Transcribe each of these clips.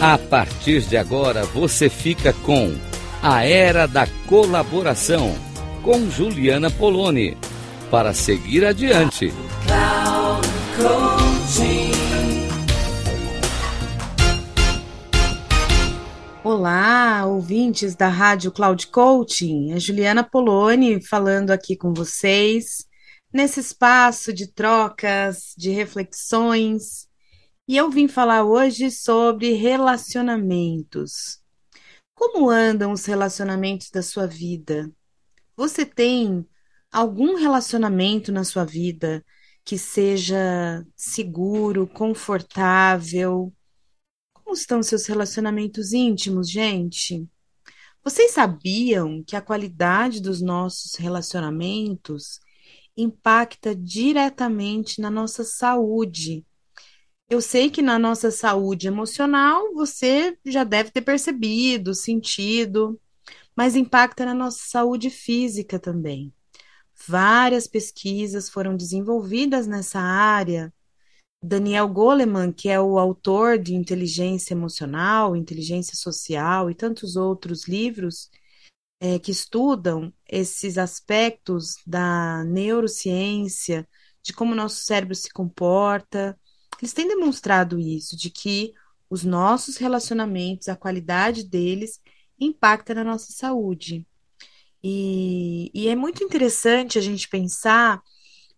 A partir de agora você fica com A Era da Colaboração com Juliana Poloni para seguir adiante. Olá, ouvintes da Rádio Cloud Coaching. É Juliana Poloni falando aqui com vocês nesse espaço de trocas, de reflexões. E eu vim falar hoje sobre relacionamentos. Como andam os relacionamentos da sua vida? Você tem algum relacionamento na sua vida que seja seguro, confortável, como estão seus relacionamentos íntimos, gente? Vocês sabiam que a qualidade dos nossos relacionamentos impacta diretamente na nossa saúde? Eu sei que na nossa saúde emocional você já deve ter percebido, sentido, mas impacta na nossa saúde física também. Várias pesquisas foram desenvolvidas nessa área Daniel Goleman, que é o autor de Inteligência Emocional, Inteligência Social e tantos outros livros é, que estudam esses aspectos da neurociência, de como nosso cérebro se comporta, eles têm demonstrado isso, de que os nossos relacionamentos, a qualidade deles, impacta na nossa saúde. E, e é muito interessante a gente pensar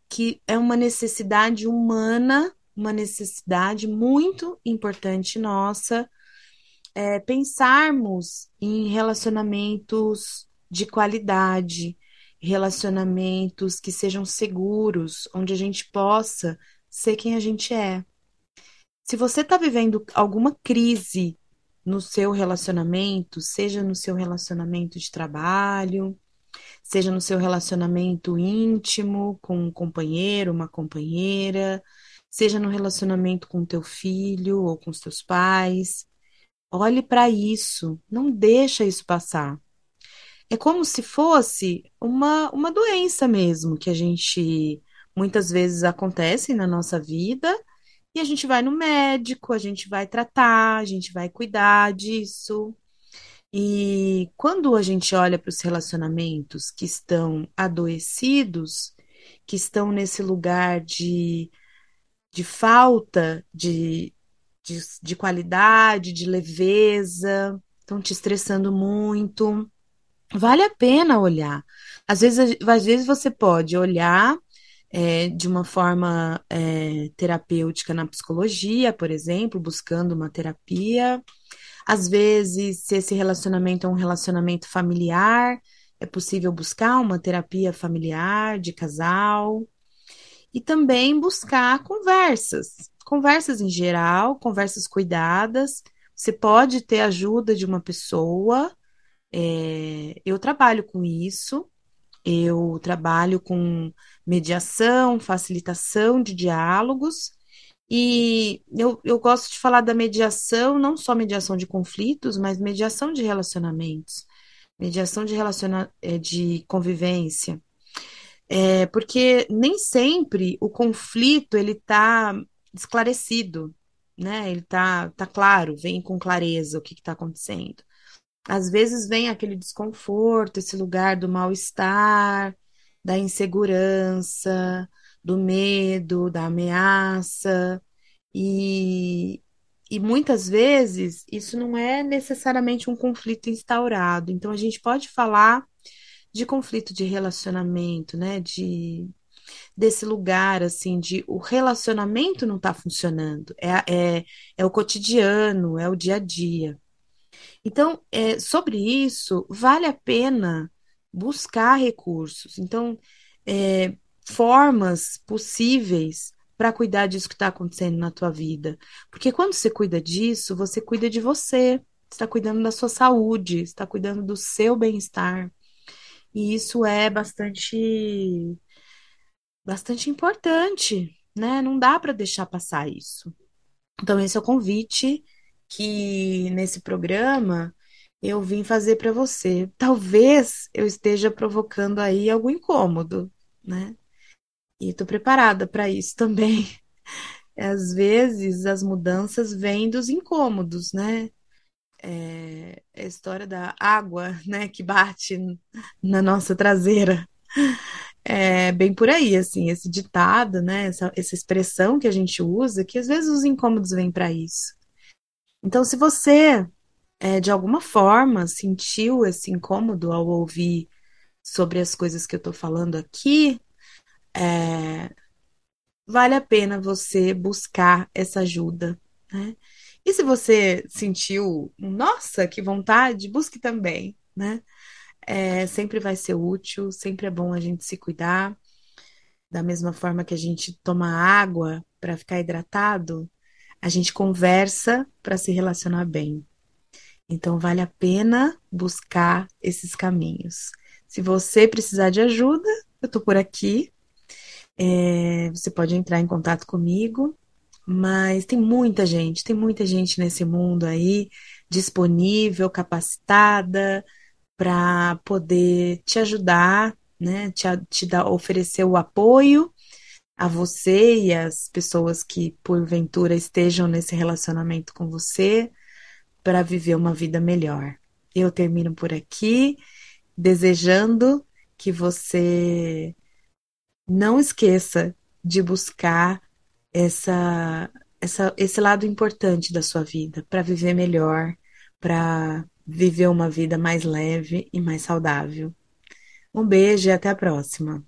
que é uma necessidade humana uma necessidade muito importante nossa é, pensarmos em relacionamentos de qualidade, relacionamentos que sejam seguros, onde a gente possa ser quem a gente é. Se você está vivendo alguma crise no seu relacionamento, seja no seu relacionamento de trabalho, seja no seu relacionamento íntimo com um companheiro, uma companheira, seja no relacionamento com teu filho ou com os teus pais. Olhe para isso, não deixa isso passar. É como se fosse uma, uma doença mesmo, que a gente muitas vezes acontece na nossa vida e a gente vai no médico, a gente vai tratar, a gente vai cuidar disso. E quando a gente olha para os relacionamentos que estão adoecidos, que estão nesse lugar de de falta de, de, de qualidade, de leveza, estão te estressando muito. Vale a pena olhar. Às vezes, às vezes você pode olhar é, de uma forma é, terapêutica na psicologia, por exemplo, buscando uma terapia. Às vezes, se esse relacionamento é um relacionamento familiar, é possível buscar uma terapia familiar de casal e também buscar conversas, conversas em geral, conversas cuidadas. Você pode ter ajuda de uma pessoa. É, eu trabalho com isso. Eu trabalho com mediação, facilitação de diálogos. E eu, eu gosto de falar da mediação, não só mediação de conflitos, mas mediação de relacionamentos, mediação de, relaciona é, de convivência. É, porque nem sempre o conflito ele está esclarecido, né? Ele está tá claro, vem com clareza o que está acontecendo. Às vezes vem aquele desconforto, esse lugar do mal-estar, da insegurança, do medo, da ameaça, e, e muitas vezes isso não é necessariamente um conflito instaurado. Então a gente pode falar de conflito de relacionamento, né? De desse lugar assim de o relacionamento não está funcionando, é, é, é o cotidiano, é o dia a dia. Então, é, sobre isso, vale a pena buscar recursos. Então, é, formas possíveis para cuidar disso que está acontecendo na tua vida. Porque quando você cuida disso, você cuida de você, está cuidando da sua saúde, está cuidando do seu bem-estar. E isso é bastante bastante importante, né? Não dá para deixar passar isso. Então esse é o convite que nesse programa eu vim fazer para você. Talvez eu esteja provocando aí algum incômodo, né? E estou preparada para isso também. às vezes as mudanças vêm dos incômodos, né? É, é a história da água, né, que bate na nossa traseira. É bem por aí, assim, esse ditado, né, essa, essa expressão que a gente usa, que às vezes os incômodos vêm para isso. Então, se você, é, de alguma forma, sentiu esse incômodo ao ouvir sobre as coisas que eu estou falando aqui, é, vale a pena você buscar essa ajuda, né? E se você sentiu, nossa, que vontade, busque também, né? É, sempre vai ser útil, sempre é bom a gente se cuidar. Da mesma forma que a gente toma água para ficar hidratado, a gente conversa para se relacionar bem. Então, vale a pena buscar esses caminhos. Se você precisar de ajuda, eu estou por aqui. É, você pode entrar em contato comigo, mas tem muita gente, tem muita gente nesse mundo aí disponível, capacitada para poder te ajudar, né? Te, te dar, oferecer o apoio a você e as pessoas que porventura estejam nesse relacionamento com você para viver uma vida melhor. Eu termino por aqui, desejando que você não esqueça de buscar essa, essa, esse lado importante da sua vida para viver melhor, para viver uma vida mais leve e mais saudável. Um beijo e até a próxima.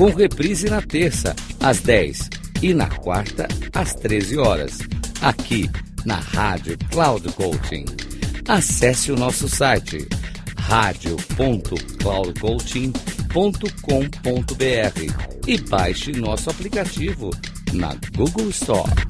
com reprise na terça, às 10 e na quarta, às 13 horas, aqui na Rádio Cloud Coaching. Acesse o nosso site radio.cloudcoaching.com.br e baixe nosso aplicativo na Google Store.